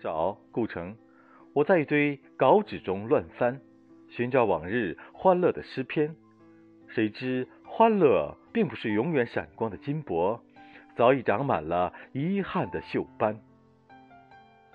找顾城，我在一堆稿纸中乱翻寻找往日欢乐的诗篇。谁知欢乐并不是永远闪光的金箔，早已长满了遗憾的锈斑。